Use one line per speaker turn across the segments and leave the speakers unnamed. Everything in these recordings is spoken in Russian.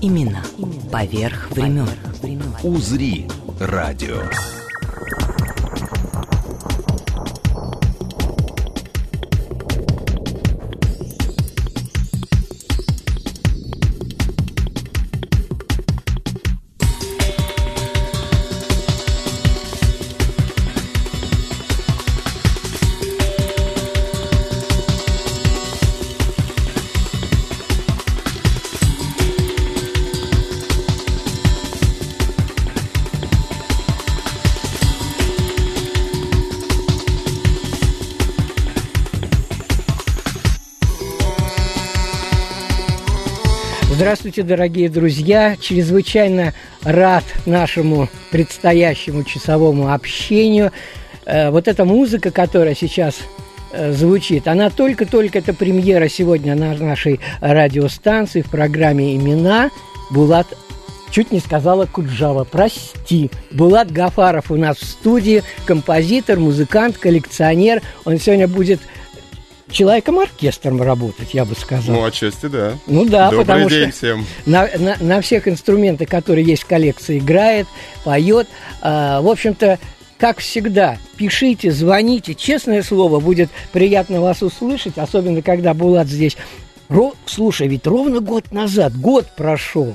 Имена поверх времен.
«Узри» радио.
Здравствуйте, дорогие друзья! Чрезвычайно рад нашему предстоящему часовому общению. Э, вот эта музыка, которая сейчас э, звучит, она только-только, это премьера сегодня на нашей радиостанции в программе «Имена». Булат чуть не сказала Куджава, прости. Булат Гафаров у нас в студии, композитор, музыкант, коллекционер. Он сегодня будет человеком-оркестром работать, я бы сказал.
Ну, отчасти, да.
Ну да,
Добрый
потому
день
что
всем.
на, на, на всех инструментах, которые есть в коллекции, играет, поет. А, в общем-то, как всегда, пишите, звоните. Честное слово, будет приятно вас услышать, особенно когда Булат здесь. Ро... Слушай, ведь ровно год назад, год прошел.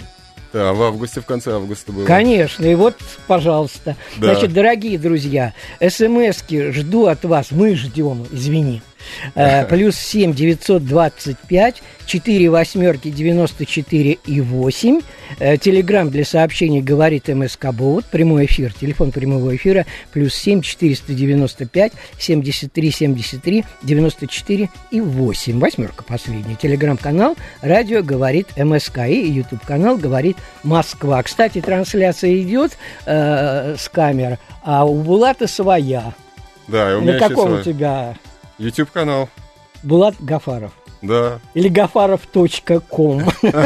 Да, в августе, в конце августа было.
Конечно, и вот, пожалуйста.
Да.
Значит, дорогие друзья, смски жду от вас, мы ждем, извини. Э, плюс 7 925 4 восьмерки 94 и 8. Э, Телеграмм для сообщений говорит МСК Бот. Прямой эфир. Телефон прямого эфира. Плюс 7 495 73 73 94 и 8. Восьмерка последняя. Телеграм-канал Радио говорит МСК. И YouTube-канал говорит Москва. Кстати, трансляция идет э, с камер, а у Булата своя.
Да, и у
На
меня еще
каком у тебя
YouTube канал.
Булат Гафаров?
Да.
Или гафаров.ком.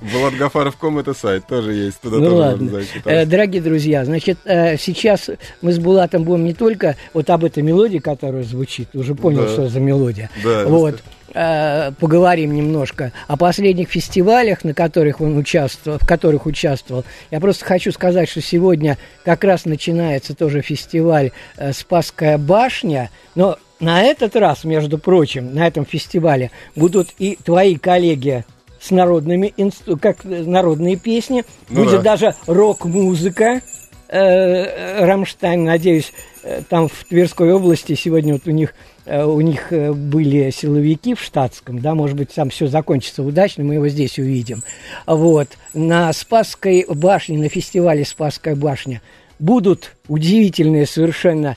Булатгафаров.ком это сайт, тоже есть. Туда
Ну
тоже
ладно.
можно зайти.
Э. Дорогие друзья, значит, э, сейчас мы с Булатом будем не только вот об этой мелодии, которая звучит, уже понял,
Да.
что за мелодия.
Да,
Вот. э, Поговорим немножко о последних фестивалях, на которых он участвовал, в которых участвовал. Я просто хочу сказать, что сегодня как раз начинается тоже фестиваль Спасская башня, но на этот раз, между прочим, на этом фестивале будут и твои коллеги с народными инстру- как э, народные песни,
Ну
будет
да.
даже рок-музыка. э, Рамштайн, надеюсь, э, там в Тверской области сегодня вот у них э, у них э, были силовики в штатском, да, может быть, там все закончится удачно, мы его здесь увидим. Вот, на Спасской башне, на фестивале Спасская башня будут удивительные совершенно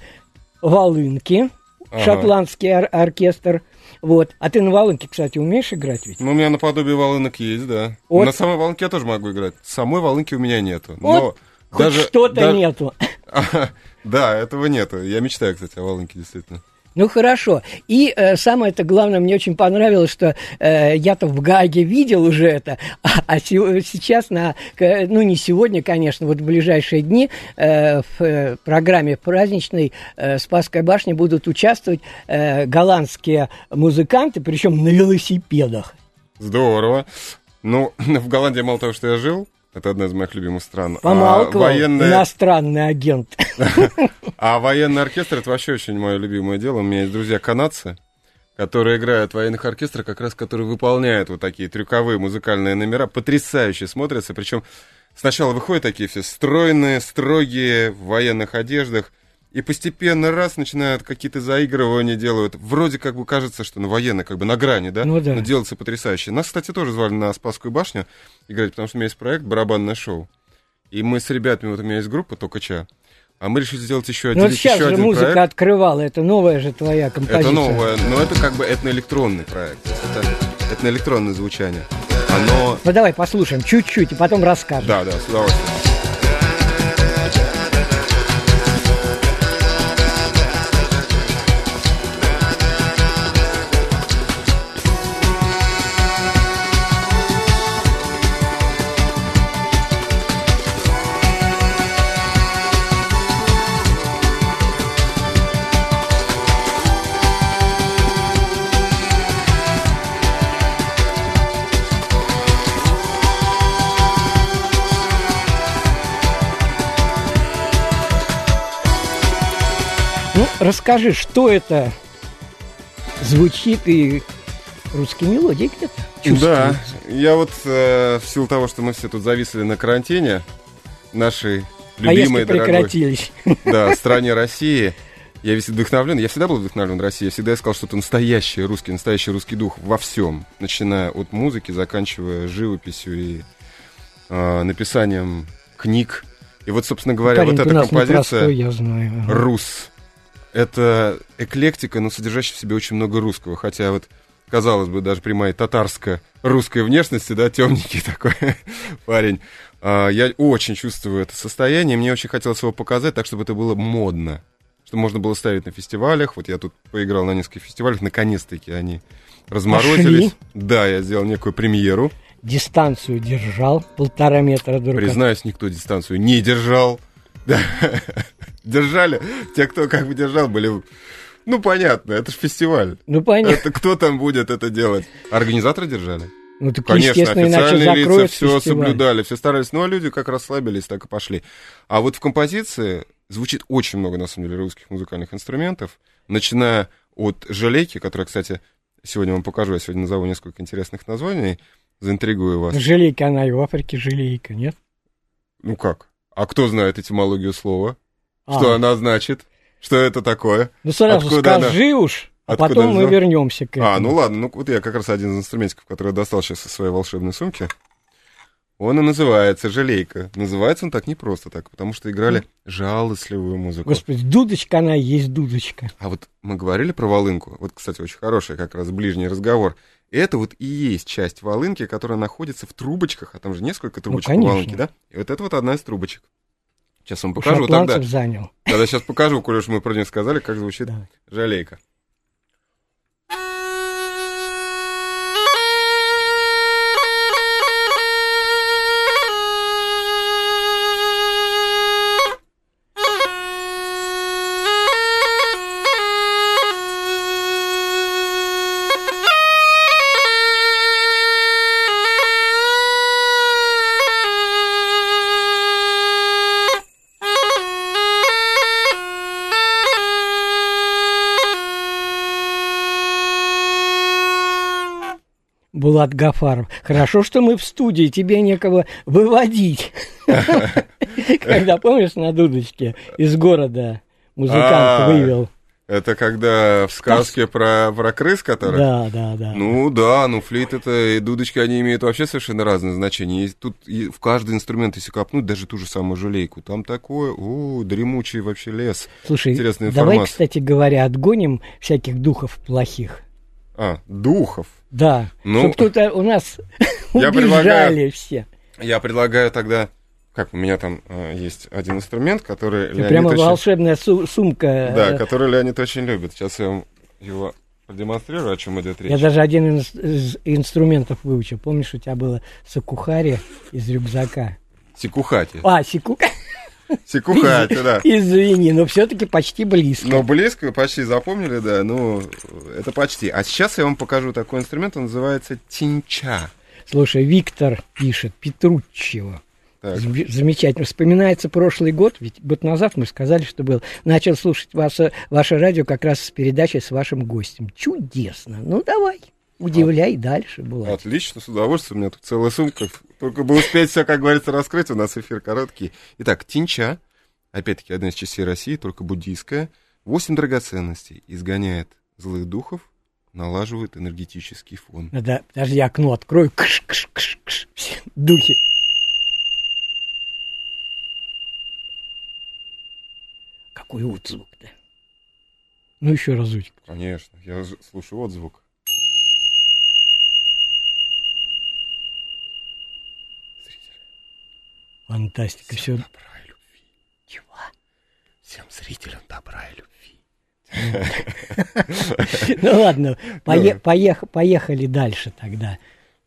волынки,
Ага.
шотландский ор- оркестр, вот. А ты на волынке, кстати, умеешь играть ведь?
Ну, у меня наподобие волынок есть, да.
Вот.
На самой волынке я тоже могу играть. Самой волынки у меня нету.
Вот
Но
Хоть
даже,
что-то
да-
нету.
Да, этого нету. Я мечтаю, кстати, о волынке, действительно.
Ну хорошо. И э, самое-то главное, мне очень понравилось, что э, я-то в Гаге видел уже это, а, а се- сейчас на, ну не сегодня, конечно, вот в ближайшие дни э, в э, программе праздничной э, Спасской башни будут участвовать э, голландские музыканты, причем на велосипедах.
Здорово. Ну, в Голландии мало того, что я жил, это одна из моих любимых стран. а
Помалкивал
военные-
иностранный агент.
А военный оркестр это вообще очень мое любимое дело. У меня есть друзья канадцы, которые играют в военных оркестрах, как раз которые выполняют вот такие трюковые музыкальные номера, потрясающе смотрятся. Причем сначала выходят такие все стройные, строгие, в военных одеждах, и постепенно раз начинают какие-то заигрывания делают. Вроде как бы кажется, что ну, военные как бы на грани, да?
Ну да.
Но делается потрясающе. Нас, кстати, тоже звали на Спасскую башню играть, потому что у меня есть проект «Барабанное шоу». И мы с ребятами, вот у меня есть группа «Токача», а мы решили сделать еще,
Ну вот
отделить
сейчас
еще
же
один
музыка
проект.
открывала, это новая же твоя композиция.
Это новое, но это как бы этноэлектронный проект. Это этноэлектронное звучание. А но...
Ну давай послушаем чуть-чуть и потом расскажем.
Да, да, с удовольствием.
Расскажи, что это звучит и русские мелодии где-то
Да, я вот э, в силу того, что мы все тут зависли на карантине, нашей любимой,
Поездки
дорогой,
прекратились.
да, стране России, я весь вдохновлен, я всегда был вдохновлен Россией, я всегда искал что-то настоящее русский, настоящий русский дух во всем, начиная от музыки, заканчивая живописью и э, написанием книг. И вот, собственно говоря,
Парень,
вот эта композиция
непростой, я знаю.
«Рус» — это эклектика, но содержащая в себе очень много русского, хотя вот казалось бы, даже при моей татарско-русской внешности, да, темненький такой парень, а, я очень чувствую это состояние, мне очень хотелось его показать так, чтобы это было модно, чтобы можно было ставить на фестивалях, вот я тут поиграл на нескольких фестивалях, наконец-таки они разморозились.
Пошли.
Да, я сделал некую премьеру,
Дистанцию держал, полтора метра друг
признаюсь, никто дистанцию не держал. Держали, те, кто как бы держал, были... Ну, понятно, это же фестиваль.
Ну, понятно.
Это кто там будет это делать? Организаторы держали?
Ну, так,
Конечно, официальные лица все
фестиваль.
соблюдали, все старались. Ну, а люди как расслабились, так и пошли. А вот в композиции звучит очень много, на самом деле, русских музыкальных инструментов, начиная от «Жалейки», которая, кстати, сегодня вам покажу, я сегодня назову несколько интересных названий, заинтригую вас.
Жалейка она и в Африке жалейка, нет?
Ну как? А кто знает этимологию слова?
А,
Что она значит? Что это такое?
Ну, сразу
откуда она?
скажи уж, а
Откуда
потом мы вернемся к этому.
А, ну ладно, ну вот я как раз один из инструментиков, который я достал сейчас из своей волшебной сумки. Он и называется «Жалейка». Называется он так не просто так, потому что играли жалостливую музыку.
Господи, дудочка она и есть дудочка.
А вот мы говорили про волынку. Вот, кстати, очень хороший как раз ближний разговор. Это вот и есть часть волынки, которая находится в трубочках, а там же несколько трубочек у
Ну,
волынки, да? И вот это вот одна из трубочек. Сейчас вам покажу тогда.
занял.
Тогда сейчас покажу, коль уж мы про нее сказали, как звучит
Давай.
жалейка.
Булат Гафаров. Хорошо, что мы в студии, тебе некого выводить. Когда, помнишь, на дудочке из города музыкант
А,
вывел.
Это когда в сказке про, про крыс, которые...
Да, да, да.
Ну да, ну флейт это и дудочки, они имеют вообще совершенно разные значения. И тут и в каждый инструмент, если копнуть, даже ту же самую жалейку, там такое, о, дремучий вообще лес.
Слушай,
Интересная
давай,
информация.
кстати говоря, отгоним всяких духов плохих.
А, духов.
Да,
Ну,
чтобы кто-то у нас
я
убежали все.
Я предлагаю тогда... Как, у меня там э, есть один инструмент, который
Это
Леонид
прямо
очень...
волшебная су- сумка.
Да,
э,
который Леонид очень любит. Сейчас я вам его продемонстрирую, о чем идет речь.
Я даже один из, из инструментов выучил. Помнишь, у тебя было сакухари из рюкзака?
Сикухати.
А, секу...
Сикухати, да.
Извини, но все-таки почти близко.
Но близко, почти запомнили, да, ну, это почти. А сейчас я вам покажу такой инструмент, он называется тинча.
Слушай, Виктор пишет, Петруччева.
Так.
Зам- Замечательно. Вспоминается прошлый год, ведь год назад мы сказали, что был. Начал слушать ваше, ваше радио как раз с передачей с вашим гостем. Чудесно. Ну, давай, удивляй дальше, было.
Отлично, с удовольствием. У меня тут целая сумка. Только бы успеть все, как говорится, раскрыть. У нас эфир короткий. Итак, тинча, опять-таки, одна из частей России, только буддийская. Восемь драгоценностей. Изгоняет злых духов, налаживает энергетический фон.
Надо, подожди, окно открою. Кш, кш, кш, кш. Все духи. Какой вот звук-то? Ну, еще разочек.
Конечно, я слушаю отзвук.
Фантастика. Все.
Добра и любви.
Чего?
Всем зрителям добра и любви.
Ну ладно, пое- поех- поехали дальше тогда.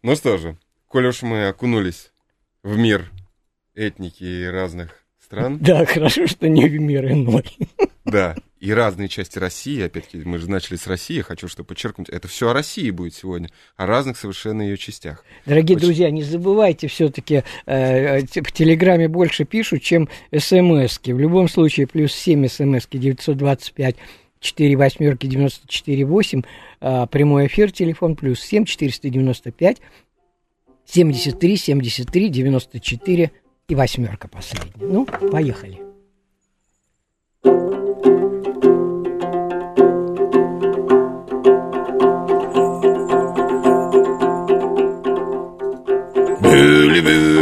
Ну что же, коль уж мы окунулись в мир этники разных стран,
Да, хорошо, что не в мир иной.
да, и разные части России, опять-таки, мы же начали с России, хочу что подчеркнуть, это все о России будет сегодня, о разных совершенно ее частях.
Дорогие
Очень-
друзья, не забывайте все-таки, в Телеграме больше пишут, чем СМСки. В любом случае, плюс 7 СМСки 925 4 восьмерки 94 8, а, прямой эфир, телефон плюс 7 495 73 73 94 и восьмерка последняя. Ну, поехали.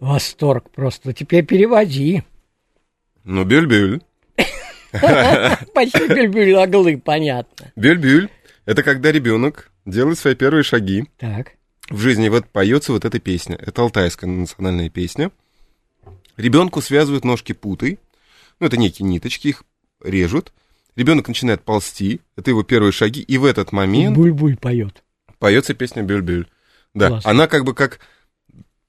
Восторг просто. Теперь переводи.
Ну, бюль-бюль.
Почти бюль оглы, понятно.
Бюль-бюль — это когда ребенок делает свои первые шаги
Так.
в жизни. Вот поется вот эта песня. Это алтайская национальная песня. Ребенку связывают ножки путой. Ну, это некие ниточки, их режут. Ребенок начинает ползти. Это его первые шаги. И в этот момент
Буль-буль поет.
поется песня Бюль-бюль. Да,
Класс.
она как бы как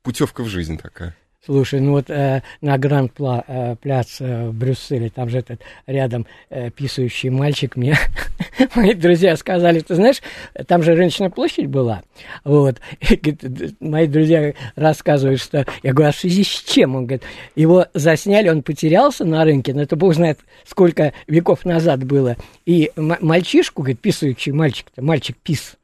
путевка в жизнь такая.
Слушай, ну вот э, на Гранд Пла, э, пляц э, в Брюсселе, там же этот рядом э, писающий мальчик, мне мои друзья сказали, ты знаешь, там же рыночная площадь была, вот, мои друзья рассказывают, что, я говорю, а в связи с чем? Он говорит, его засняли, он потерялся на рынке, но это бог знает, сколько веков назад было, и мальчишку, говорит, писающий мальчик-то, мальчик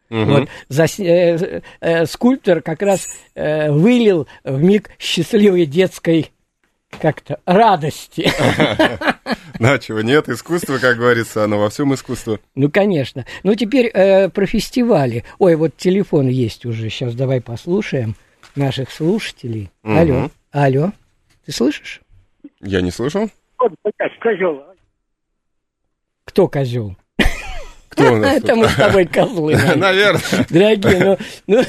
Мгм.
вот, зас- э, э, скульптор как раз э, вылил в миг счастливой детской как-то радости.
Да, чего нет, искусство, как говорится, оно во всем искусство.
Ну, конечно. Ну, теперь э, про фестивали. Ой, вот телефон есть уже. Сейчас давай послушаем наших слушателей. Алло, алло. Ты слышишь?
Я не слышал?
Вот, блядь, козел.
Кто козел?
Кто у нас
Это мы с тобой козлы.
Наверное.
Дорогие, ну,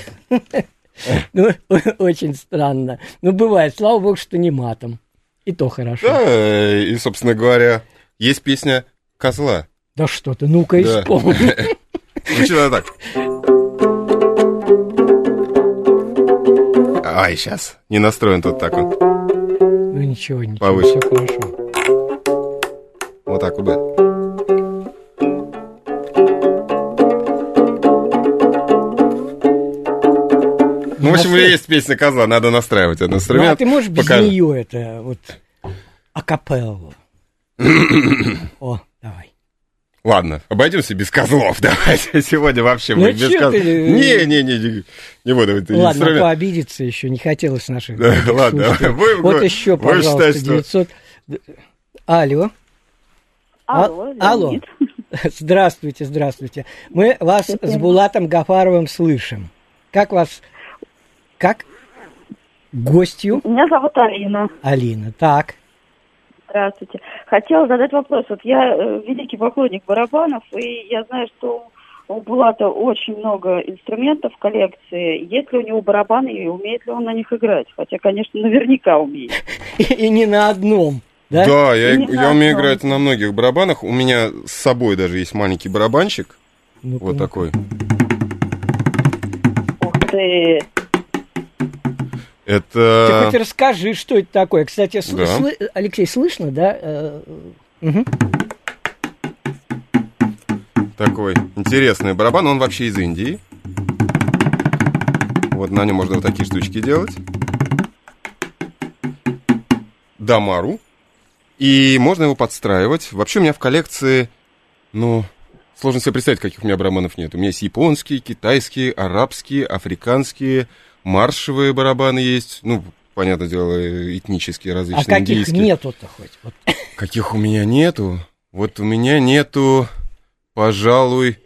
ну, ну, очень странно. Ну, бывает. Слава богу, что не матом. И то хорошо.
Да, и, собственно говоря, есть песня «Козла».
Да что ты, ну-ка
Да.
исполни.
Она так. Ай, сейчас. Не настроен тут так он.
Ну ничего, ничего,
Повыше.
все хорошо.
Вот так вот, Ну, в общем,
Настрой.
есть песня «Козла», надо настраивать этот
Ну,
инструмент.
а ты можешь без нее это вот акапеллу? О, давай.
Ладно, обойдемся без козлов. Давайте сегодня вообще
Ну,
мы без козлов.
ты?
Не, не, не, не, не буду. это
Ладно,
инструмент.
пообидеться еще не хотелось наших
ладно, вы-
Вот
вы-
еще,
вы
пожалуйста,
считаете,
900... Алло. А-
Алло,
Алло. Здравствуйте, здравствуйте. Мы вас с Булатом Гафаровым слышим. Как вас... Как? Гостью
Меня зовут Алина.
Алина. Так.
Здравствуйте. Хотела задать вопрос. Вот я э, великий поклонник барабанов, и я знаю, что у Булата очень много инструментов в коллекции. Есть ли у него барабаны и умеет ли он на них играть? Хотя, конечно, наверняка умеет.
И, не на одном. Да?
Да, я, я умею играть на многих барабанах. У меня с собой даже есть маленький барабанчик.
Ну-ка,
Вот
ну-ка.
такой.
Ух ты!
Ты
Это...
хоть расскажи, что это такое. Кстати, сл-
Да.
слы- Алексей, слышно, да? Э, мгм.
Такой интересный барабан, он вообще из Индии. Вот на нем можно вот такие штучки делать. Дамару. И можно его подстраивать. Вообще у меня в коллекции, ну, сложно себе представить, каких у меня барабанов нет. У меня есть японские, китайские, арабские, африканские, маршевые барабаны есть. Ну, понятное дело, этнические
А
различные
каких
индийские.
нету-то хоть? Вот.
Каких у меня нету? Вот у меня нету, пожалуй,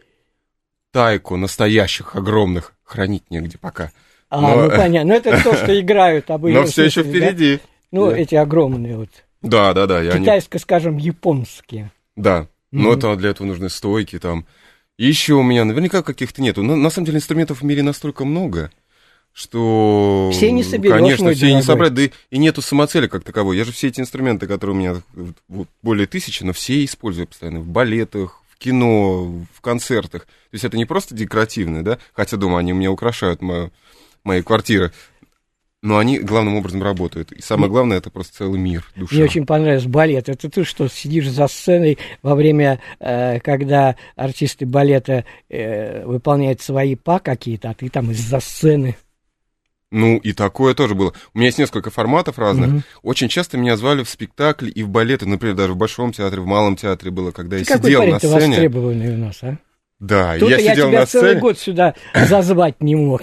тайку настоящих, огромных. Хранить негде пока.
А,
Но-
ну понятно. Ну это то, что играют обычно.
Но все еще впереди.
Ну, эти огромные вот.
Да, да, да.
Китайско, скажем, японские.
Да. Но это для этого нужны стойки там. Еще у меня наверняка каких-то нету. Но, на самом деле инструментов в мире настолько много, что...
Все не соберешь,
Конечно, все не собрать, да и, и нету самоцели как таковой. Я же все эти инструменты, которые у меня вот, более тысячи, но все использую постоянно в балетах, в кино, в концертах. То есть это не просто декоративные, да, хотя дома они у меня украшают мою, мои квартиры, но они главным образом работают. И самое главное, это просто целый мир, душа.
Мне очень понравился балет. Это ты что, сидишь за сценой во время, э, когда артисты балета э, выполняют свои па какие-то, а ты там из-за сцены.
Ну, и такое тоже было. У меня есть несколько форматов разных.
Мгм.
Очень часто меня звали в спектакли и в балеты, например, даже в Большом театре, в Малом театре было, когда
Ты
я
какой
сидел на сцене.
востребованный у нас, а?
Да,
Тут
я
я,
сидел
тебя
на
целый
сцене.
год сюда зазвать не мог.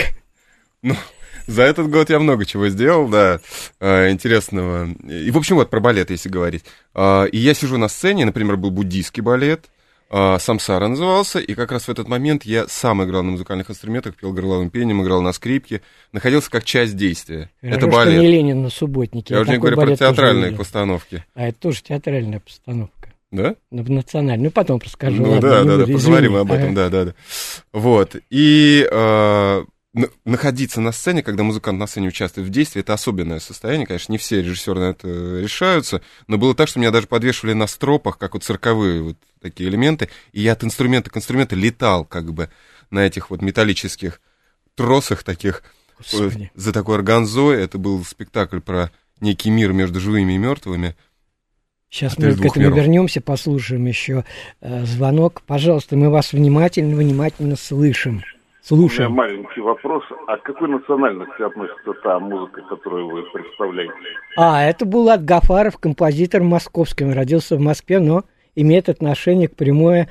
За этот год я много чего сделал, да, э, интересного. И, в общем, вот про балет, если говорить. А, И я сижу на сцене, например, был буддийский балет, а, Самсара назывался, и как раз в этот момент я сам играл на музыкальных инструментах, пел горловым пением, играл на скрипке, находился как часть действия.
Хорошо,
это
что
балет.
не Ленин на субботнике.
Я уже не говорю про театральные постановки.
А это тоже театральная постановка.
Да?
Ну, национальная. Ну, потом расскажу.
Ну
ладно,
да, да, да, поговорим об этом,
Ага.
да, да, да. Вот. И э, находиться на сцене, когда музыкант на сцене участвует в действии, это особенное состояние. Конечно, не все режиссеры на это решаются, но было так, что меня даже подвешивали на стропах, как вот цирковые вот такие элементы, и я от инструмента к инструменту летал как бы на этих вот металлических тросах таких
Господи.
э, за такой органзой. Это был спектакль про некий мир между живыми и мертвыми.
Сейчас мы к этому
миров.
вернемся, послушаем еще э, звонок. Пожалуйста, мы вас внимательно, внимательно слышим.
У меня маленький вопрос. А к какой национальности относится та музыка, которую вы представляете?
А, это Булат Гафаров, композитор московский. Он родился в Москве, но имеет отношение к прямое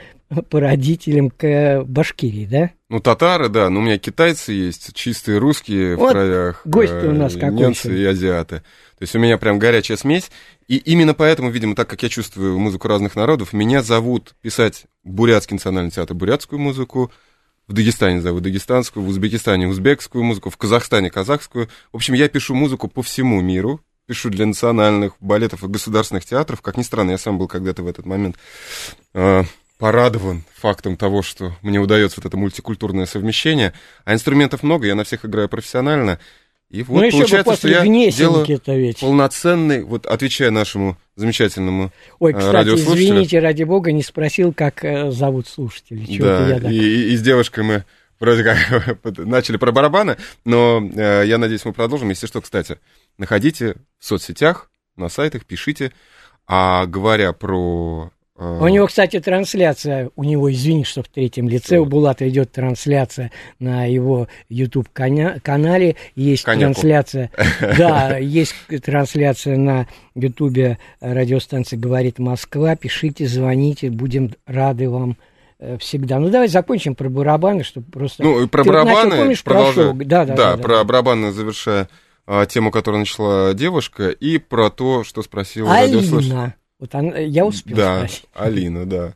по родителям к э, Башкирии, да?
Ну, татары, да, но у меня китайцы есть, чистые русские
Вот
в краях.
гость у
э,
нас какой
Немцы и азиаты. То есть у меня прям горячая смесь. И именно поэтому, видимо, так как я чувствую музыку разных народов, меня зовут писать бурятский национальный театр, бурятскую музыку, в Дагестане зовут дагестанскую, в Узбекистане узбекскую музыку, в Казахстане казахскую. В общем, я пишу музыку по всему миру, пишу для национальных балетов и государственных театров. Как ни странно, я сам был когда-то в этот момент э, порадован фактом того, что мне удается вот это мультикультурное совмещение. А инструментов много, я на всех играю профессионально. И вот
ну,
получается, что я делаю
ведь.
полноценный, вот отвечая нашему замечательному
Ой,
э,
кстати,
радиослушателю.
извините, ради бога, не спросил, как э, зовут слушателей.
Да,
я так-
и, и- и с девушкой мы вроде как начали про барабаны, но э, я надеюсь, мы продолжим. Если что, кстати, находите в соцсетях, на сайтах, пишите. А говоря про... э,
У него, кстати, трансляция, у него, извини, что в третьем лице, у Булата идет трансляция на его YouTube-канале, есть
Коняку.
трансляция, да, есть трансляция на YouTube радиостанции «Говорит Москва», пишите, звоните, будем рады вам э, всегда. Ну, давай закончим про барабаны, чтобы просто...
Ну, и про
Ты вот начал,
барабаны,
помнишь, про? Да, да, да, да.
про барабаны завершая а, тему, которую начала девушка, и про то, что спросил радиослушатель.
Вот она- я успел
Да,
спросить.
Алина, да.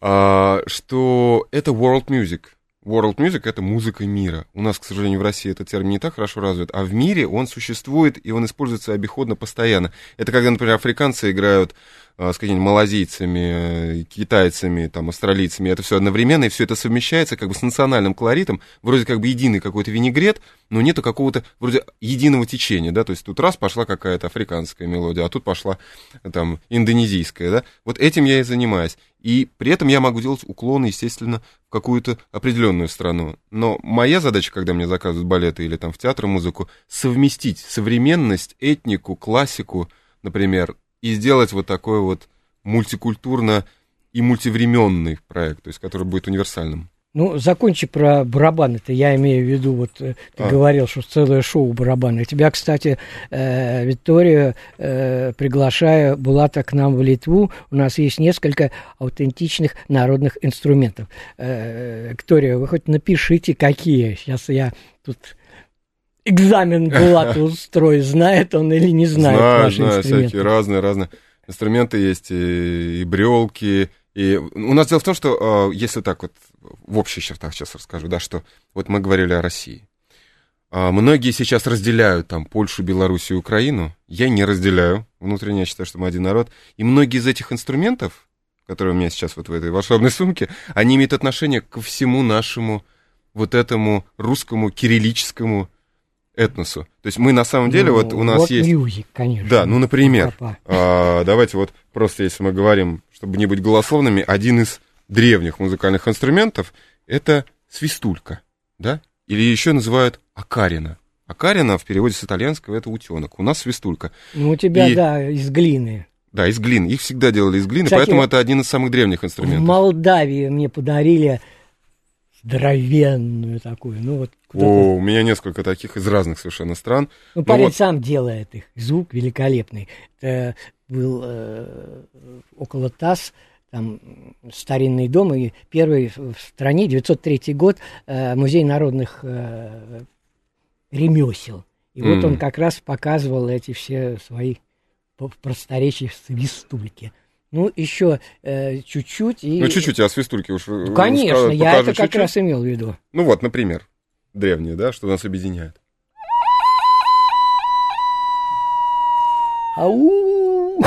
А, что это world music. World music — это музыка мира. У нас, к сожалению, в России этот термин не так хорошо развит, а в мире он существует, и он используется обиходно постоянно. Это когда, например, африканцы играют с какими-нибудь малазийцами, э, китайцами, там, австралийцами, это все одновременно, и все это совмещается как бы с национальным колоритом, вроде как бы единый какой-то винегрет, но нету какого-то вроде единого течения, да, то есть тут раз пошла какая-то африканская мелодия, а тут пошла э, там индонезийская, да, вот этим я и занимаюсь. И при этом я могу делать уклоны, естественно, в какую-то определенную страну. Но моя задача, когда мне заказывают балеты или там в театр музыку, совместить современность, этнику, классику, например, и сделать вот такой вот мультикультурно и мультивременный проект, то есть который будет универсальным.
Ну, закончи про барабаны-то. Я имею в виду, вот э, ты
А.
говорил, что целое шоу барабаны. Тебя, кстати, э, Виктория, э, приглашая Булата к нам в Литву, у нас есть несколько аутентичных народных инструментов. Э, Виктория, вы хоть напишите, какие. Сейчас я тут экзамен Булату устроить, знает он или не знает
знаю,
ваши
знаю,
инструменты.
всякие разные, разные инструменты есть, и, и брелки, и у нас дело в том, что э, если так вот в общих чертах сейчас расскажу, да, что вот мы говорили о России. А, Многие сейчас разделяют там Польшу, Белоруссию, Украину. Я не разделяю. Внутренне я считаю, что мы один народ. И многие из этих инструментов, которые у меня сейчас вот в этой волшебной сумке, они имеют отношение ко всему нашему вот этому русскому кириллическому этносу. То есть мы на самом деле,
Ну,
вот у нас
вот
есть...
music, конечно.
Да, ну, например, а, давайте вот просто, если мы говорим, чтобы не быть голословными, один из древних музыкальных инструментов — это свистулька, да? Или еще называют акарина. Акарина в переводе с итальянского — это утенок. У нас свистулька.
Ну, у тебя,
И-
да, из глины.
Да, из глины. Их всегда делали из глины,
Кстати,
поэтому это один из самых древних
В
инструментов.
Молдавии мне подарили здоровенную такую. Ну, вот
О, у меня несколько таких из разных совершенно стран.
Ну,
Ну
парень
вот.
сам делает их. Звук великолепный. Это был э, около ТАСС, там старинный дом, и первый в стране, 903 год, э, музей народных э, ремесел. И вот
М.
он как раз показывал эти все свои просторечия свистульки. Ну, еще э, чуть-чуть. И...
Ну, чуть-чуть, а свистульки уж
Ну,
э,
Конечно,
рассказать
я это как
чуть-чуть?
раз имел в виду.
Ну вот, например, древние, да, что нас объединяет.
Ау!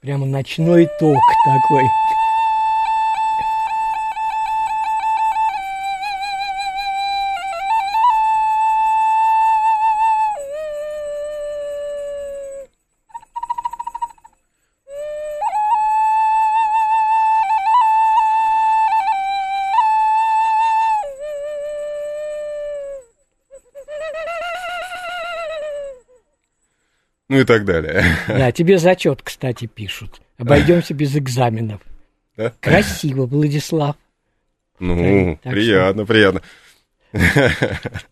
Прямо ночной ток такой.
Ну и так далее.
Да, тебе зачет, кстати, пишут. Обойдемся без экзаменов.
Да?
Красиво, Владислав.
Ну,
Так
приятно, приятно.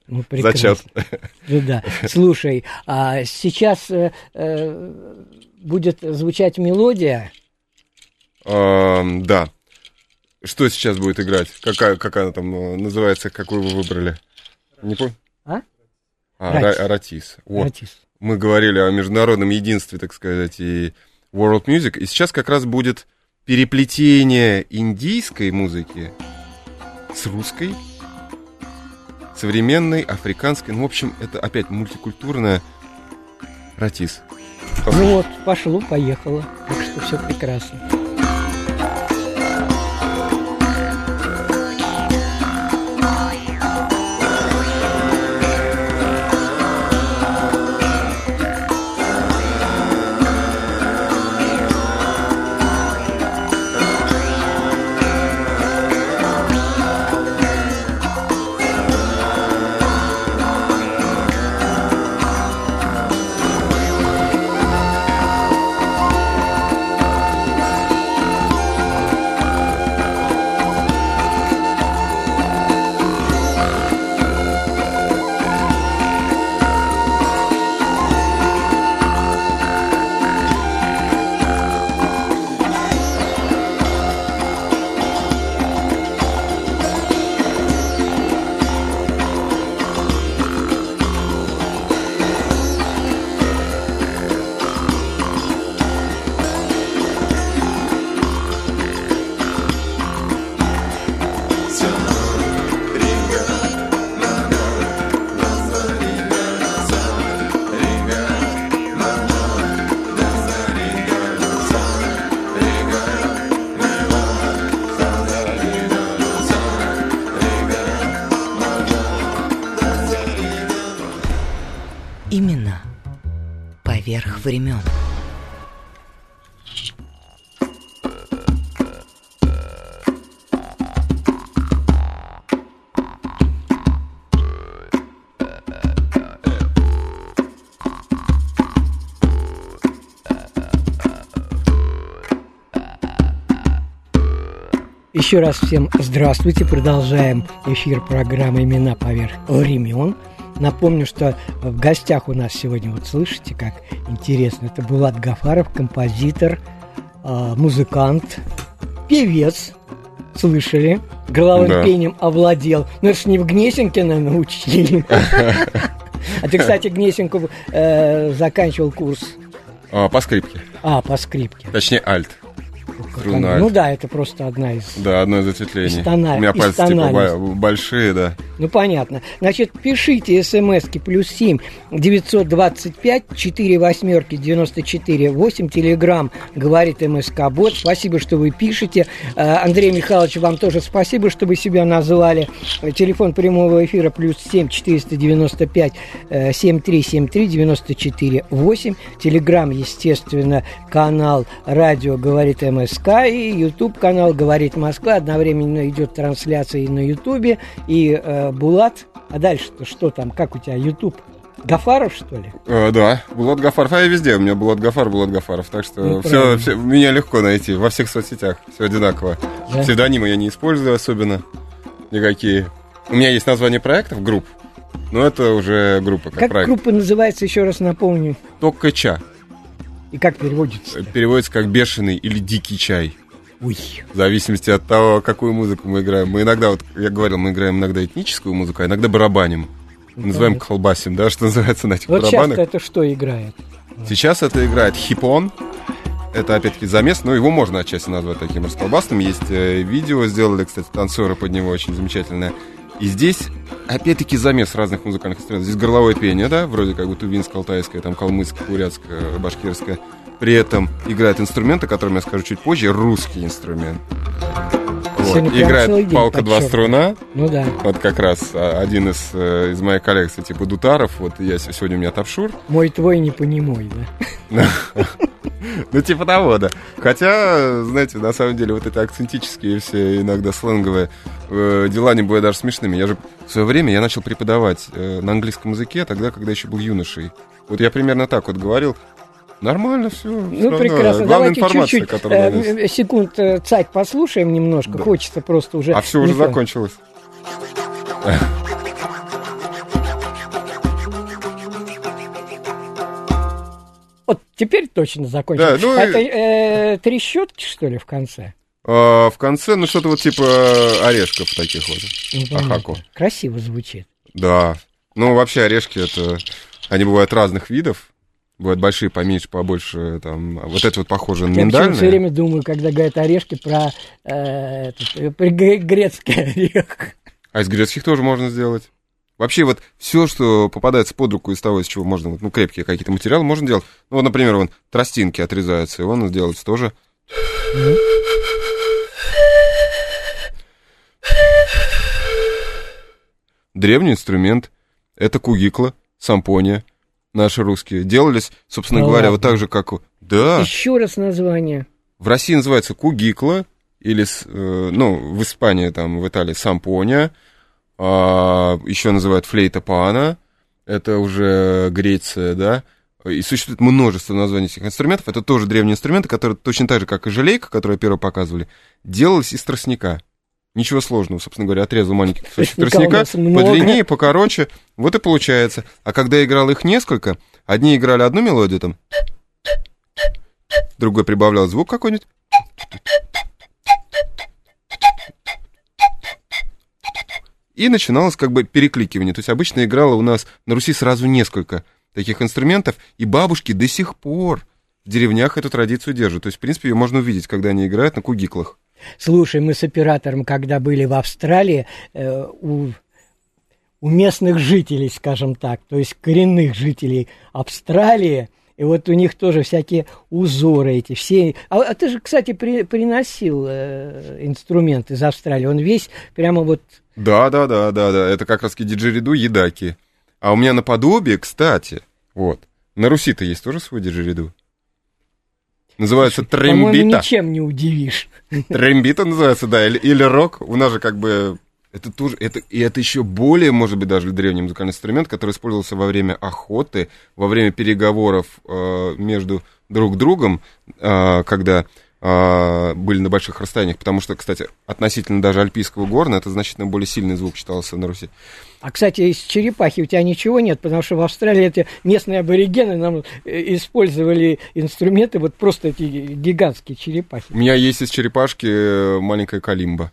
Ну, прекрасно.
Зачет.
Ну да. Слушай, а сейчас э, э, будет звучать мелодия.
Ам, Да. Что сейчас будет играть? Какая, как она там э, называется, какую вы выбрали? Не помню.
А?
А,
Ратис.
Ра- Ратис. Вот.
Ратис.
Мы говорили о международном единстве, так сказать, и world music. И сейчас как раз будет переплетение индийской музыки с русской, современной, африканской. Ну, в общем, это опять мультикультурная ратис.
Ну вот, пошло, поехало. Так что все прекрасно.
Времен.
Еще раз всем здравствуйте. Продолжаем эфир программы «Имена поверх времен». Напомню, что в гостях у нас сегодня, вот слышите, как интересно, это Булат Гафаров, композитор, а, музыкант, певец, слышали, горловым
Да.
пением овладел. Ну, это ж не в Гнесинке, наверное, учили. А ты, кстати, Гнесинку э, заканчивал курс,
А, по скрипке.
а, по скрипке.
Точнее, альт. Струна
Ну да, это просто одна из...
Да, одно из ответвлений.
Из тона-
У меня пальцы типа большие, да.
Ну, понятно. Значит, пишите смски плюс 7 925 4 восьмерки 94 8. Телеграмм говорит МСК Бот. Спасибо, что вы пишете. Э, Андрей Михайлович, вам тоже спасибо, что вы себя назвали. Телефон прямого эфира плюс 7 495 э, 7373 94 8. Телеграмм, естественно, канал радио говорит МСК и YouTube канал говорит Москва. Одновременно идет трансляция и на Ютубе. И э, Булат. А дальше-то что там? Как у тебя YouTube? Гафаров, что ли?
Э, да, Булат Гафаров. А я везде, у меня Булат Гафар, Булат Гафаров. Так что
Ну,
все,
правильно.
меня легко найти во всех соцсетях. Все одинаково.
Да?
Псевдонимы я не использую особенно. Никакие. У меня есть название проектов, групп. Но это уже группа, как,
Как
проект.
группа называется, еще раз напомню.
Токкача.
И как переводится?
Э, Переводится как бешеный или дикий чай.
Ой.
В зависимости от того, какую музыку мы играем. Мы иногда, вот я говорил, мы играем иногда этническую музыку, а иногда барабаним.
Ну,
Называем
понятно.
колбасим, да, что называется на этих
Вот
барабанах.
это что играет?
Сейчас это играет хипон. Это, опять-таки, замес, но его можно отчасти назвать таким расколбасным. Есть э, видео, сделали, кстати, танцоры под него очень замечательное. И здесь, опять-таки, замес разных музыкальных инструментов. Здесь горловое пение, да, вроде как бы тувинское, алтайское, там, калмыцкое, бурятское, башкирское. При этом играет инструменты, о котором я скажу чуть позже, русский инструмент. Вот.
Сегодня
Играет палка два струна,
Ну да.
вот как раз а, один из, э, из моей коллекции, типа дутаров. Вот я сегодня у меня тапшур.
Мой твой не понимой, да?
Ну, типа того, да. Хотя, знаете, на самом деле, вот эти акцентические все иногда сленговые э, дела не бывают даже смешными. Я же в свое время я начал преподавать э, на английском языке тогда, когда еще был юношей. Вот я примерно так вот говорил. Нормально все.
Ну, прекрасно.
Главная
Давайте чуть-чуть э, э, секунд э, цать послушаем немножко.
Да.
Хочется просто уже...
А все уже
то.
закончилось.
Вот теперь точно закончилось.
Да, ну
Это э, три щетки, что ли, в конце?
А, в конце, ну, что-то вот типа орешков таких вот.
Ну.
Ахаку.
Красиво звучит.
Да. Ну, вообще орешки это... Они бывают разных видов. Бывают большие, поменьше, побольше. Там, вот это вот похоже на
Я почему-то все время думаю, когда говорят орешки, про, э, этот, э, про гре- грецкий орех.
А из грецких тоже можно сделать. Вообще вот все, что попадается под руку из того, из чего можно, ну, крепкие какие-то материалы можно делать. Ну, вот, например, вон тростинки отрезаются, и он сделать тоже. Древний инструмент. Это кугикла, сампония. Наши русские. Делались, собственно
Да
говоря,
ладно?
вот так же, как... Да.
Еще раз название.
В России называется кугикла, или, э, ну, в Испании, там, в Италии сампония, а, еще называют флейта пана, это уже Греция, да, и существует множество названий этих инструментов, это тоже древние инструменты, которые точно так же, как и желейка, которую первую показывали, делались из тростника. Ничего сложного, собственно говоря, отрезал маленький кусочек
Тростника
подлиннее, покороче, вот и получается. А когда играл их несколько, одни играли одну мелодию, там, другой прибавлял звук какой-нибудь, И начиналось как бы перекликивание. То есть обычно играло у нас на Руси сразу несколько таких инструментов, и бабушки до сих пор в деревнях эту традицию держат. То есть, в принципе, ее можно увидеть, когда они играют на кугиклах.
Слушай, мы с оператором, когда были в Австралии, э, у, у местных жителей, скажем так, то есть коренных жителей Австралии, и вот у них тоже всякие узоры эти, все... А, а ты же, кстати, при- приносил э, инструмент из Австралии, он весь прямо вот...
Да, да, да, да, да. Это как раз диджериду едаки. А у меня наподобие, кстати, вот, на Руси-то есть тоже свой диджериду. Называется
По-моему,
трембита.
ничем не удивишь.
Трембита называется, да, или, или рок. У нас же как бы это тоже, это, и это еще более, может быть, даже древний музыкальный инструмент, который использовался во время охоты, во время переговоров э, между друг другом, э, когда были на больших расстояниях, потому что, кстати, относительно даже альпийского горна, это значительно более сильный звук считался на Руси.
А, кстати, из черепахи у тебя ничего нет, потому что в Австралии эти местные аборигены нам э, использовали инструменты, вот просто эти гигантские черепахи.
У меня есть из черепашки э, маленькая калимба.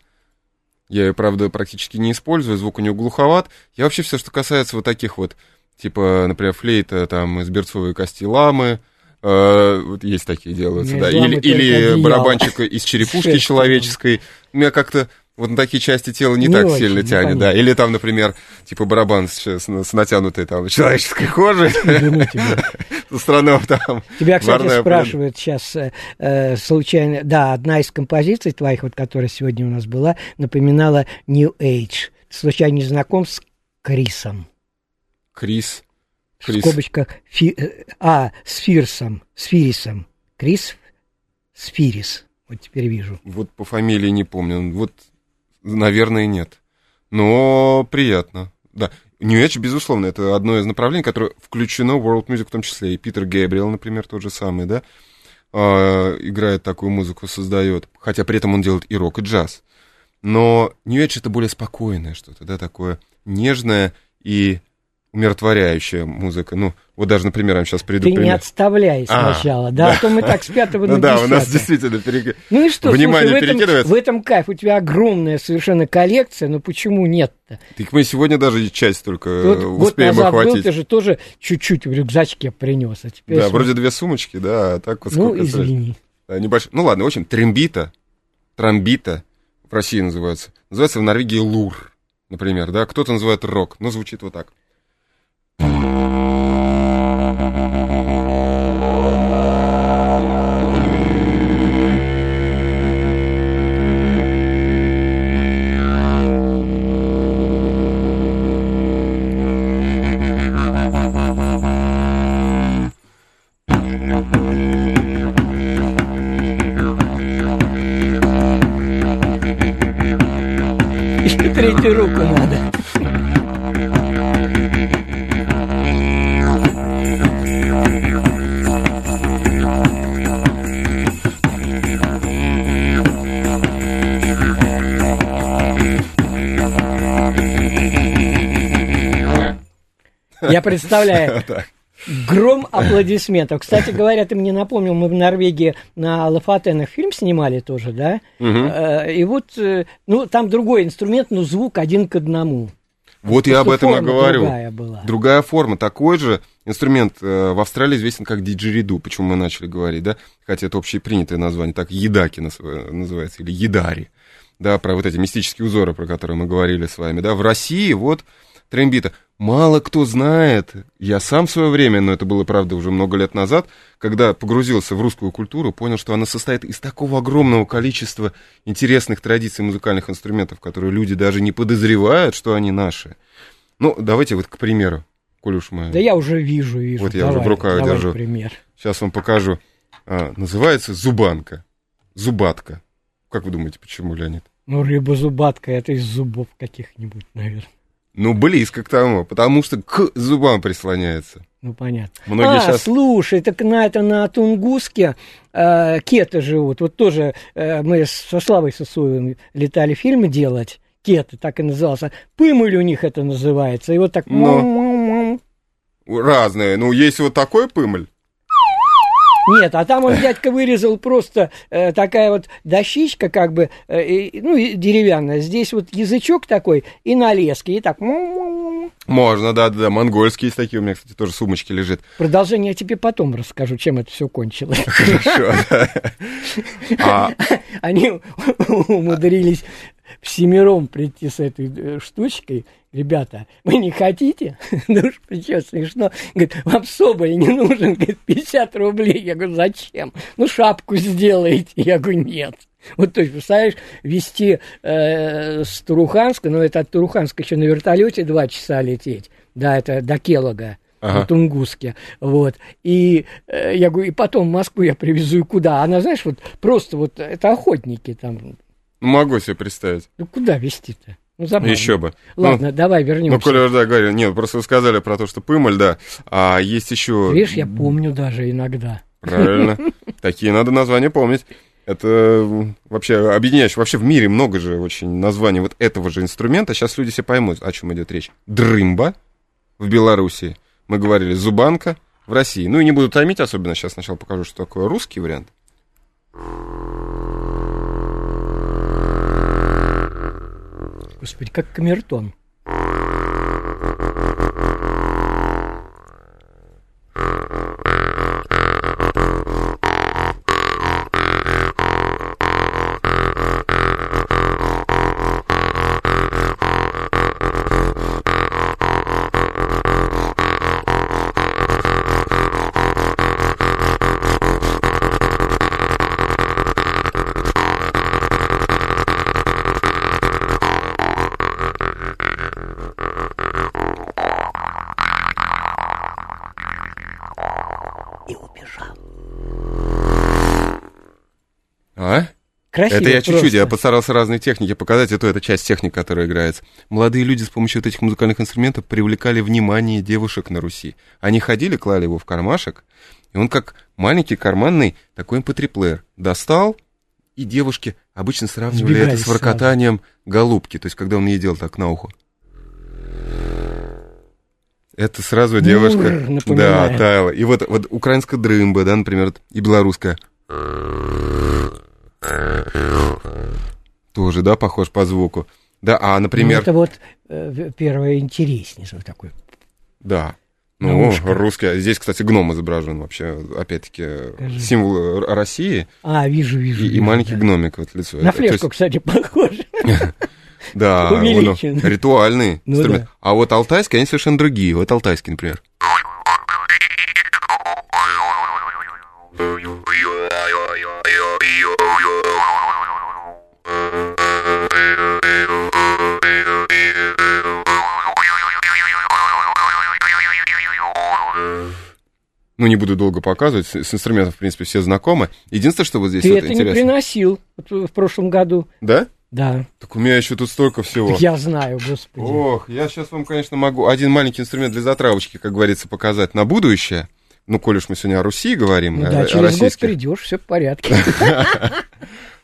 Я ее, правда, практически не использую, звук у нее глуховат. Я вообще все, что касается вот таких вот, типа, например, флейта там из берцовой кости ламы, э, вот есть такие делаются,
Не
да, или, или
одеяло.
барабанчика из черепушки
Шерсть,
человеческой. Меня как-то вот на такие части тела не,
Не
так
очень,
сильно
не
тянет, да. Или там, например, типа барабан с, с- с натянутой там человеческой кожей, со стороны там.
Тебя, кстати, спрашивают сейчас э, э, случайно... Да, одна из композиций твоих, вот, которая сегодня у нас была, напоминала New Age. Случайно не знаком с Крисом?
Крис. Крис.
скобочках... Фи- э, а, с Фирсом. С Фирисом. Крис Сфирис. Вот теперь вижу.
Вот по фамилии не помню. Вот, наверное, нет. Но приятно. Да. New Age, безусловно, это одно из направлений, которое включено в World Music в том числе. И Питер Гэбриэл, например, тот же самый, да, а, играет такую музыку, создает. Хотя при этом он делает и рок, и джаз. Но New Age это более спокойное что-то, да, такое нежное и умиротворяющая музыка. Ну, вот даже, например, я сейчас приду
Ты не
пример.
отставляй
А,
сначала, да, а то мы так с пятого
Ну
на
да, у нас действительно перег-
Ну и что,
Внимание
слушай, в этом, в этом кайф, у тебя огромная совершенно коллекция, но почему нет-то?
Так мы сегодня даже часть только
Вот
э,
год
успеем
назад был,
охватить.
ты же тоже чуть-чуть в рюкзачке принес, а теперь...
Да,
смотри.
вроде две сумочки, да, а так вот
Ну,
сколько стоит?
извини.
Да, небольш- Ну ладно, в общем, трембита, тромбита в России называется. Называется в Норвегии лур, например, да. Кто-то называет рок, но звучит вот так.
Thank you. Я представляю, гром аплодисментов. Кстати говоря, ты мне напомнил, мы в Норвегии на Лафатенах фильм снимали тоже, да? Э, И вот, э, ну, там другой инструмент, но звук один к одному.
Вот я об этом и говорю.
другая была.
Другая форма. Такой же инструмент э, в Австралии известен как диджериду, почему мы начали говорить, да? Хотя это общепринятое название. Так, едаки наз- называется, или едари. Да, про вот эти мистические узоры, про которые мы говорили с вами, да? В России вот трембита. Мало кто знает, я сам в свое время, но это было, правда, уже много лет назад, когда погрузился в русскую культуру, понял, что она состоит из такого огромного количества интересных традиций музыкальных инструментов, которые люди даже не подозревают, что они наши. Ну, давайте вот, к примеру, коль уж мы...
Да я уже вижу, вижу.
Вот я уже
Давай,
в руках
давай
держу.
пример.
Сейчас вам покажу. А, называется зубанка. Зубатка. Как вы думаете, почему, Леонид?
Ну, рыба-зубатка, это из зубов каких-нибудь, наверное.
Ну, близко к тому, потому что к зубам прислоняется.
Ну, понятно.
Многие
а,
щас-
слушай, так на это на Тунгуске э, кеты живут. Вот тоже э, мы со Славой Сосуевым летали фильмы делать. Кеты, так и назывался. Пымыль у них это называется. И вот так...
Но. Разные. Ну, есть вот такой пымоль.
Нет, а там он дядька вырезал просто э, такая вот дощичка, как бы, э, ну, деревянная. Здесь вот язычок такой и на леске, и так.
Можно, да-да-да. Монгольские есть такие. У меня, кстати, тоже сумочки лежит.
Продолжение я тебе потом расскажу, чем это все кончилось.
Хорошо. А,
Они умудрились всемиром прийти с этой э, штучкой. Ребята, вы не хотите? Ну уж причем смешно. Говорит, вам соболь не нужен, говорит, 50 рублей. Я говорю, зачем? Ну, шапку сделаете. Я говорю, нет. Вот то есть, представляешь, везти э, с Туруханска, ну, это от Туруханска еще на вертолете два часа лететь. Да, это до Келога.
Ага.
на Тунгуске, вот, и э, я говорю, и потом в Москву я привезу, и куда? Она, знаешь, вот просто вот, это охотники там,
могу себе представить.
ну куда везти-то? Ну, забавно.
Еще бы. Ну,
Ладно, давай вернемся.
Ну, Коля, да, говорил, нет, просто вы сказали про то, что пымоль, да, а есть еще...
Видишь, я помню даже иногда.
Правильно. Такие надо названия помнить. Это вообще объединяющее. Вообще в мире много же очень названий вот этого же инструмента. Сейчас люди все поймут, о чем идет речь. Дрымба в Беларуси. Мы говорили зубанка в России. Ну и не буду томить особенно. Сейчас сначала покажу, что такое русский вариант.
Господи, как камертон. Красиво
это я чуть-чуть,
просто.
я постарался разные техники показать, это это часть техник, которая играется. Молодые люди с помощью вот этих музыкальных инструментов привлекали внимание девушек на Руси. Они ходили, клали его в кармашек, и он как маленький карманный такой mp3-плеер достал, и девушки обычно сравнивали это
Сбегались
с воркотанием голубки, то есть когда он ей делал так на ухо. Это сразу девушка,
Мур
да,
напоминает.
таяла. И вот, вот украинская дрымба, да, например, и белорусская. Тоже, да, похож по звуку. Да, а,
Ну,
например,
это вот э, первое интереснее, что такое.
да. Ну, русский. а Здесь, кстати, гном изображен вообще, опять-таки,
Покажи.
символ Р- России
А, вижу, вижу.
и, и
вижу,
маленький
да.
гномик вот лицо.
На
То есть,
флешку, кстати, похож.
да, ритуальный
Ну
инструмент. А вот алтайский, они совершенно другие. Вот алтайский, например. Ну, не буду долго показывать, с, инструментом, в принципе, все знакомы. Единственное, что вот здесь
Ты
вот
это не
интересно.
приносил вот в прошлом году.
Да?
Да.
Так у меня еще тут столько всего.
Я знаю, господи.
Ох, я сейчас вам, конечно, могу один маленький инструмент для затравочки, как говорится, показать на будущее. Ну, коль уж мы сегодня о Руси говорим,
Ну да,
о
через год
российских.
придешь, все в порядке.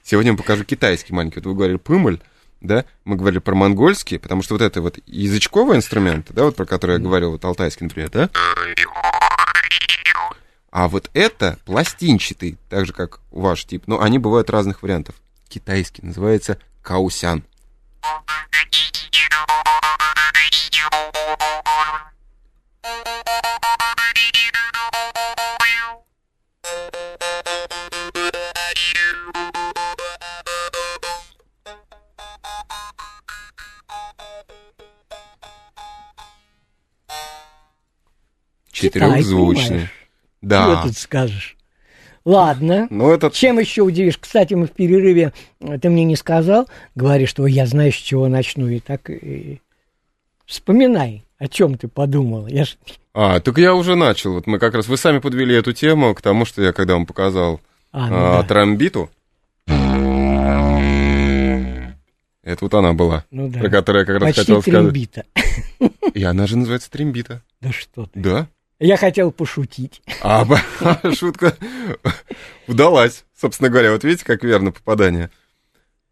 Сегодня я покажу китайский маленький. Вот вы говорили пымаль, да? Мы говорили про монгольский, потому что вот это вот язычковый инструмент, да, вот про который я говорил, вот алтайский, например, да? А вот это пластинчатый, так же, как ваш тип, но они бывают разных вариантов. Китайский называется каусян. Четырехзвучный.
понимаешь.
Да.
Что тут скажешь? Ладно.
Ну, это
Чем еще удивишь? Кстати, мы в перерыве, э, ты мне не сказал, говоришь, что я знаю, с чего начну. И так и... вспоминай, о чем ты подумал. Я ж...
А, так я уже начал. Вот мы как раз, вы сами подвели эту тему к тому, что я когда вам показал
А, ну
а,
да.
тромбиту. Это вот она была,
Ну да.
про которую я как раз
Почти
хотел сказать.
трембита.
И она же называется трембита.
Да что ты.
Да?
Я хотел пошутить.
А шутка удалась, собственно говоря. Вот видите, как верно попадание.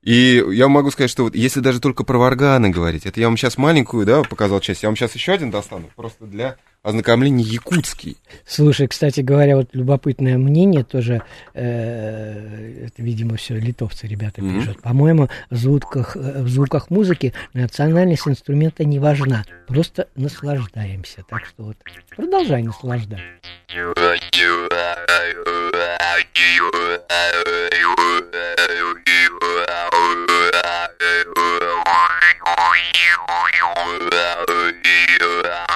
И я могу сказать, что вот если даже только про варганы говорить, это я вам сейчас маленькую, да, показал часть, я вам сейчас еще один достану, просто для ознакомления якутский.
Слушай, кстати говоря, вот любопытное мнение тоже, э, это, видимо, все литовцы ребята
Мгм.
пишут. По-моему, в звуках, э, в звуках музыки национальность инструмента не важна, просто наслаждаемся. Так что вот продолжай наслаждаться.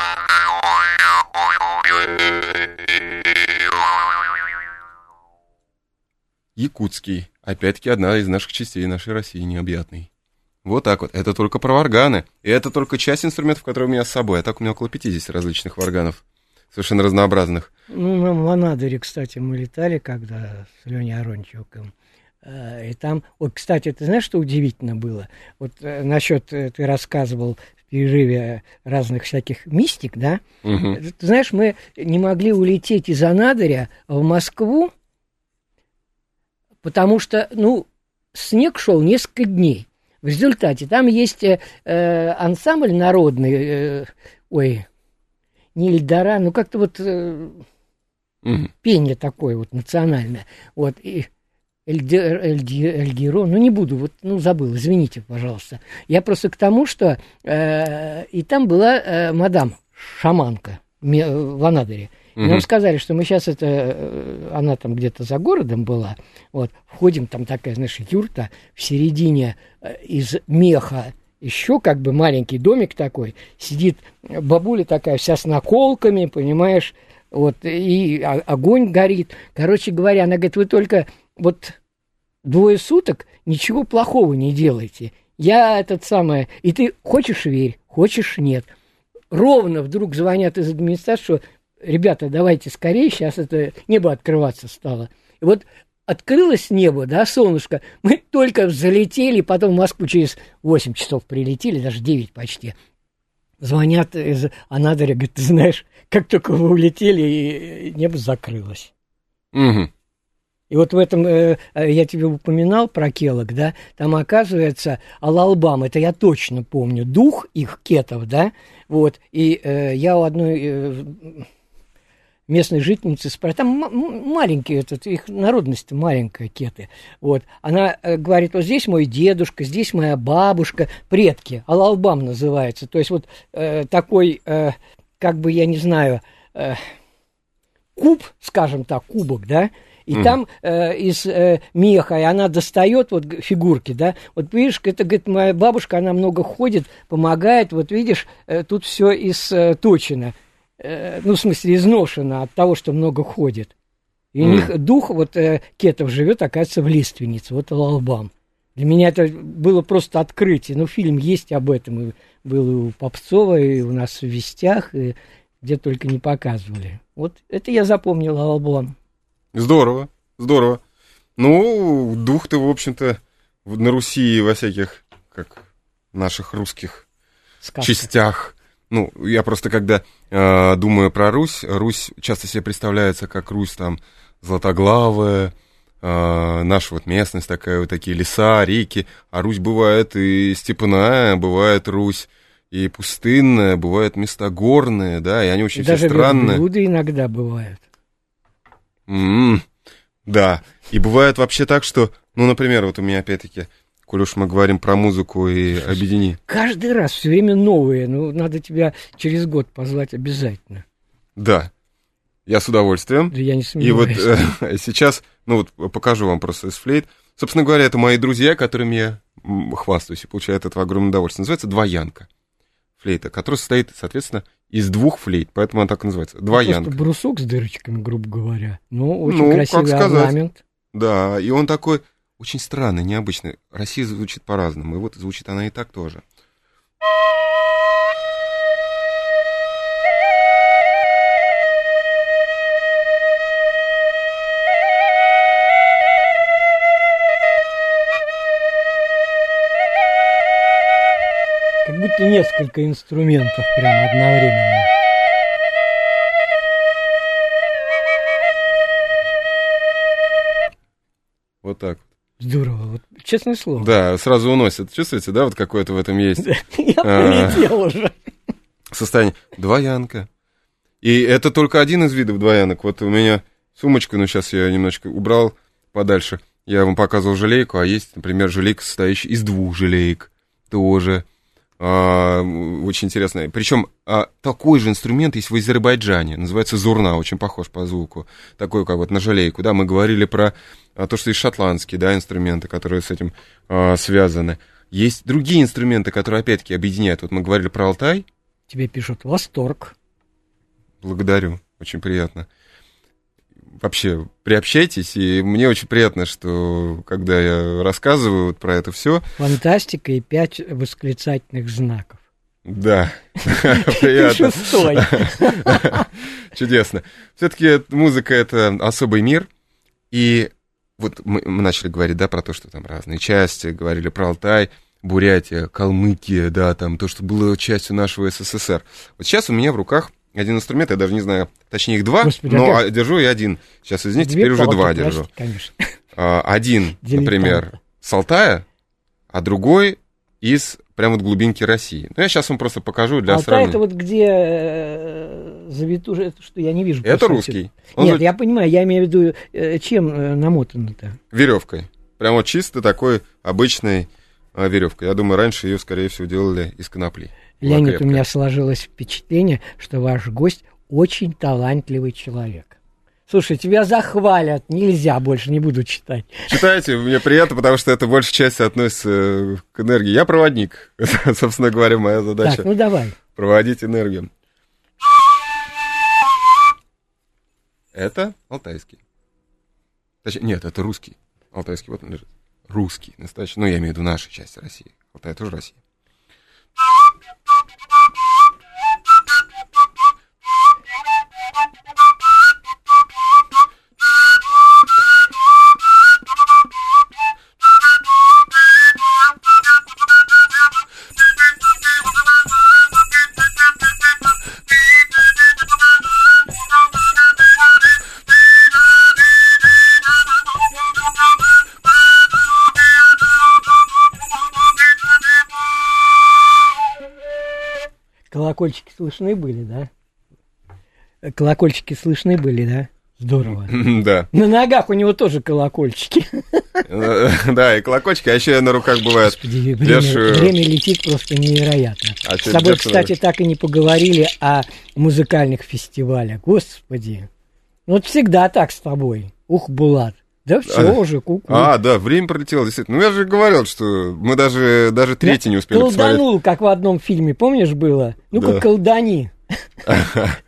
Якутский. Опять-таки одна из наших частей нашей России необъятной. Вот так вот. Это только про варганы. И это только часть инструментов, которые у меня с собой. А так у меня около 50 различных варганов. Совершенно разнообразных.
Ну, на Монадыре, кстати, мы летали, когда с Леней Арончуком. Э, И там, вот, кстати, ты знаешь, что удивительно было? Вот э, насчет, э, ты рассказывал перерыве разных всяких мистик, да?
Мгм.
Ты знаешь, мы не могли улететь из Анадыря в Москву, потому что, ну, снег шел несколько дней. В результате там есть э, э, ансамбль народный, э, ой, не Эльдора, ну как-то вот э,
Мгм.
пение такое вот национальное. Вот, и Эльде- Эльди- Эльгиро, ну не буду, вот, ну забыл, извините, пожалуйста. Я просто к тому, что э, и там была э, мадам шаманка ме- в Анадыре. И. Нам сказали, что мы сейчас это, э, она там где-то за городом была, вот, входим, там такая, знаешь, юрта, в середине э, из меха, еще как бы маленький домик такой, сидит бабуля такая вся с наколками, понимаешь, вот, и о- огонь горит. Короче говоря, она говорит, вы только вот двое суток ничего плохого не делайте. Я этот самое, и ты хочешь верь, хочешь нет. Ровно вдруг звонят из администрации, что ребята, давайте скорее, сейчас это небо открываться стало. И вот открылось небо, да, солнышко, мы только залетели, потом в Москву через 8 часов прилетели, даже 9 почти. Звонят из Анадыря, говорят, ты знаешь, как только вы улетели, и небо закрылось.
Мгм.
И вот в этом, э, э, я тебе упоминал про келок, да, там оказывается Алалбам, это я точно помню, дух их кетов, да, вот, и э, я у одной э, местной жительницы спрашиваю, там маленькие, этот, их народность маленькая, кеты, вот, она э, говорит, вот здесь мой дедушка, здесь моя бабушка, предки, Алалбам называется, то есть вот э, такой, э, как бы, я не знаю, э, куб, скажем так, кубок, да, и
Мгм.
там э, из э, меха, и она достает вот фигурки, да, вот видишь, это, говорит, моя бабушка, она много ходит, помогает, вот видишь, э, тут все из э, ну, в смысле, изношено от того, что много ходит. И у
Мгм.
них дух вот э, кетов живет, оказывается, в лиственнице, вот Лалбам. Для меня это было просто открытие. Ну, фильм есть об этом. И был и у Попцова, и у нас в Вестях, и где только не показывали. Вот это я запомнил Албан.
Здорово, здорово. Ну, дух-то, в общем-то, на Руси во всяких, как наших русских
Сказка.
частях. Ну, я просто когда э, думаю про Русь, Русь часто себе представляется как Русь там златоглавая, э, наша вот местность такая, вот такие леса, реки, а Русь бывает и степная, бывает Русь и пустынная, бывают места горные, да, и они очень
И
все
даже
странные.
верблюды иногда бывают.
М, Да. И бывает вообще так, что, ну, например, вот у меня опять-таки, коль уж мы говорим про музыку и объедини.
Каждый раз все время новые. Ну, надо тебя через год позвать обязательно.
Да. Я с удовольствием.
Да я не
И вот
сомневаюсь.
э, сейчас, ну вот покажу вам просто из флейт. Собственно говоря, это мои друзья, которыми я хвастаюсь и получаю от этого огромное удовольствие. Называется двоянка. Флейта, которая состоит, соответственно, из двух флейт, поэтому она так и называется. Двоянка.
Просто брусок с дырочками, грубо говоря. Ну, очень
Ну, как
красивый
сказать.
орнамент.
Да, и он такой очень странный, необычный. Россия звучит по-разному, и вот звучит она и так тоже.
Несколько инструментов прямо одновременно.
Вот так.
Здорово. Вот, честное слово.
Да, сразу уносит. Чувствуете, да, вот какое-то в этом есть
Я
А.
полетел уже.
состояние. Двоянка. И это только один из видов двоянок. Вот у меня сумочка, ну сейчас я немножечко убрал подальше. Я вам показывал желейку, а есть, например, желейка, состоящая из двух желеек. Тоже. А, очень интересно. Причем а, такой же инструмент есть в Азербайджане. Называется зурна, очень похож по звуку. Такой, как вот на желейку. Да, мы говорили про а, то, что есть шотландские, да, инструменты, которые с этим а, связаны. Есть другие инструменты, которые, опять-таки, объединяют. Вот мы говорили про Алтай.
Тебе пишут восторг.
Благодарю, очень приятно. Вообще, приобщайтесь, и мне очень приятно, что когда я рассказываю вот про это все,
Фантастика и пять восклицательных знаков.
да, приятно,
шестой.
чудесно. Все-таки музыка это особый мир, и вот мы, мы начали говорить, да, про то, что там разные части, говорили про Алтай, Бурятия, Калмыкия, да, там то, что было частью нашего СССР. Вот сейчас у меня в руках один инструмент, я даже не знаю, точнее их два,
Господи,
но
опять?
а, держу я один. Сейчас, извините,
Две
теперь уже два держу.
Конечно.
а, один,
Дилетант.
например, с Алтая, а другой из прямо вот глубинки России. Ну, я сейчас вам просто покажу для
Алтай
сравнения.
это вот где э, завитушка, это что я не вижу.
Это русский. Он
Нет,
вот
я понимаю, я имею в виду, э, чем э, намотано-то?
веревкой. Прям вот чисто такой обычной а, веревкой. Я думаю, раньше ее, скорее всего, делали из конопли.
Леонид, у
крепкая.
меня сложилось впечатление, что ваш гость очень талантливый человек. Слушай, тебя захвалят, нельзя, больше не буду читать.
Читайте, мне приятно, потому что это большей части относится э, к энергии. Я проводник. Это, собственно говоря, моя задача.
Так, ну давай.
Проводить энергию. Это алтайский. Точнее, нет, это русский. Алтайский, вот он лежит. Русский, настоящий. Ну, я имею в виду нашей части России. Алтай тоже Россия.
Колокольчики слышны были, да? Колокольчики слышны были, да? Здорово.
Да.
На ногах у него тоже колокольчики.
Да, и колокольчики, а еще на руках бывает.
Господи, время, время летит просто невероятно.
А
С тобой, кстати, так и не поговорили о музыкальных фестивалях. Господи. Ну, Вот всегда так с тобой. Ух, Булат. Да все
А,
уже, куку.
А, да, время пролетело, действительно. Ну, я же говорил, что мы даже, даже третий не успели посмотреть.
Колданул, как в одном фильме, помнишь, было? Ну-ка,
Да.
колдани.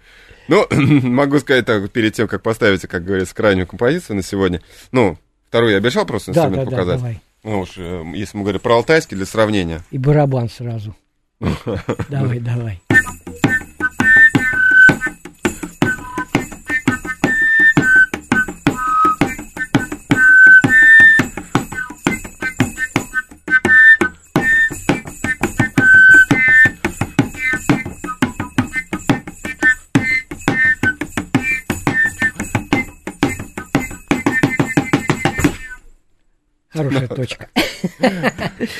Ну, могу сказать так, перед тем, как поставите, как говорится, крайнюю композицию на сегодня. Ну, вторую я обещал просто инструмент
да, да,
показать.
давай.
Ну уж, э, если мы говорим про алтайский, для сравнения.
И барабан сразу. Давай, давай. Хорошая точка.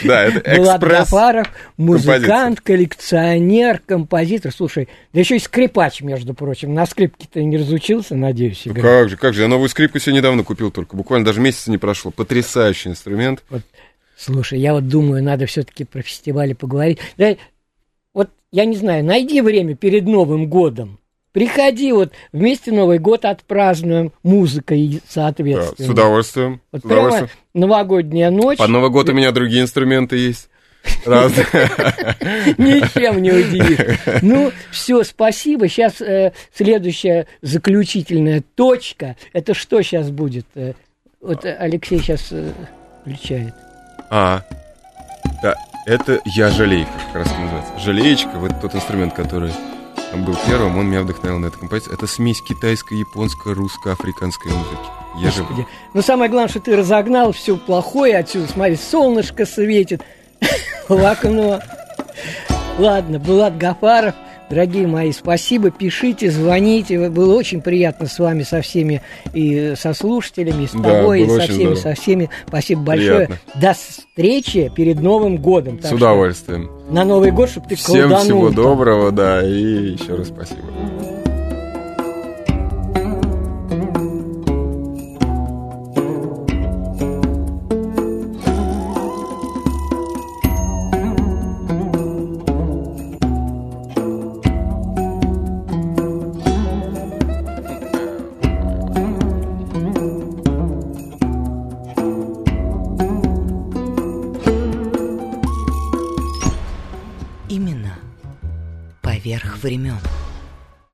Да, это экспресс.
Гафаров, музыкант, коллекционер, композитор. Слушай, да еще и скрипач, между прочим. На скрипке ты не разучился, надеюсь,
Ну,
играть?
как же, как же, я новую скрипку себе недавно купил только, буквально даже месяца не прошло. Потрясающий инструмент.
Слушай, я вот думаю, надо все-таки про фестивали поговорить. Да, вот, я не знаю, найди время перед Новым годом. Приходи, вот вместе Новый год отпразднуем музыкой,
Да,
соответственно.
с удовольствием.
Вот
с удовольствием.
новогодняя ночь,
Под Новый год у меня другие инструменты есть.
Ничем не удивишь. Ну, все, спасибо. Сейчас следующая заключительная точка. Это что сейчас будет? Э, вот э, Алексей сейчас включает.
А, да, это я жалейка, как раз называется. Жалеечка, вот тот инструмент, который был первым, он меня вдохновил на эту композицию. Это смесь китайской, японской, русско-африканской музыки. Я.
Господи. Но самое главное, что ты разогнал все плохое отсюда. Смотри, солнышко светит в окно. Ладно, Булат Гафаров, дорогие мои, спасибо, пишите, звоните. Было очень приятно с вами, со всеми, и со слушателями, и с
Да,
тобой, и
было
со всеми,
здорово.
со всеми. Спасибо большое.
Приятно.
До встречи перед Новым годом.
С
Так что
удовольствием.
На Новый год, чтобы ты
Всем всего доброго, да, и еще раз спасибо.